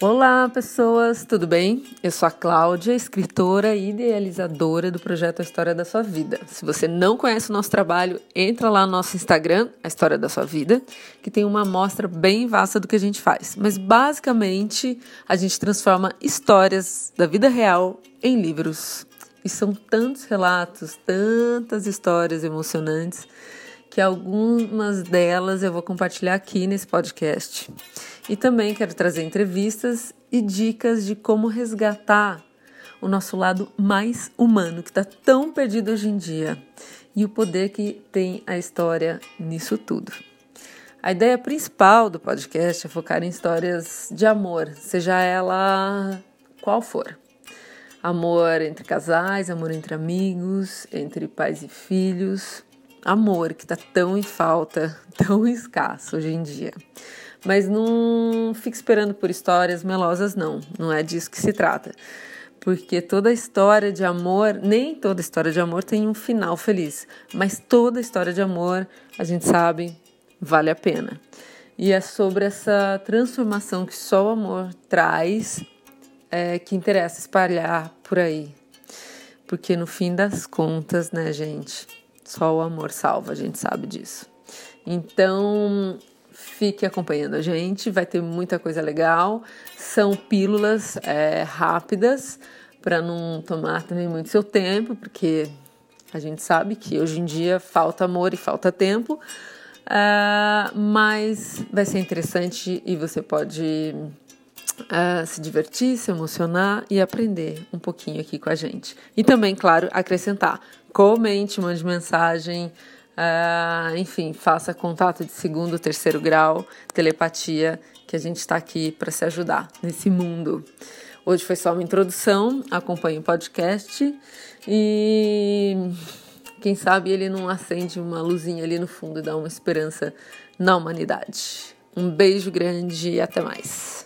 Olá, pessoas, tudo bem? Eu sou a Cláudia, escritora e idealizadora do projeto A História da Sua Vida. Se você não conhece o nosso trabalho, entra lá no nosso Instagram, A História da Sua Vida, que tem uma amostra bem vasta do que a gente faz. Mas basicamente, a gente transforma histórias da vida real em livros. E são tantos relatos, tantas histórias emocionantes que algumas delas eu vou compartilhar aqui nesse podcast. E também quero trazer entrevistas e dicas de como resgatar o nosso lado mais humano, que está tão perdido hoje em dia, e o poder que tem a história nisso tudo. A ideia principal do podcast é focar em histórias de amor, seja ela qual for. Amor entre casais, amor entre amigos, entre pais e filhos, amor que está tão em falta, tão escasso hoje em dia. Mas não fique esperando por histórias melosas, não. Não é disso que se trata. Porque toda história de amor, nem toda história de amor tem um final feliz, mas toda história de amor, a gente sabe, vale a pena. E é sobre essa transformação que só o amor traz é, que interessa espalhar por aí. Porque no fim das contas, né, gente? Só o amor salva, a gente sabe disso. Então, fique acompanhando a gente, vai ter muita coisa legal. São pílulas é, rápidas para não tomar também muito seu tempo, porque a gente sabe que hoje em dia falta amor e falta tempo. Uh, mas vai ser interessante e você pode uh, se divertir, se emocionar e aprender um pouquinho aqui com a gente. E também, claro, acrescentar comente, mande mensagem, uh, enfim, faça contato de segundo, terceiro grau, telepatia, que a gente está aqui para se ajudar nesse mundo. Hoje foi só uma introdução, acompanhe o podcast e quem sabe ele não acende uma luzinha ali no fundo e dá uma esperança na humanidade. Um beijo grande e até mais.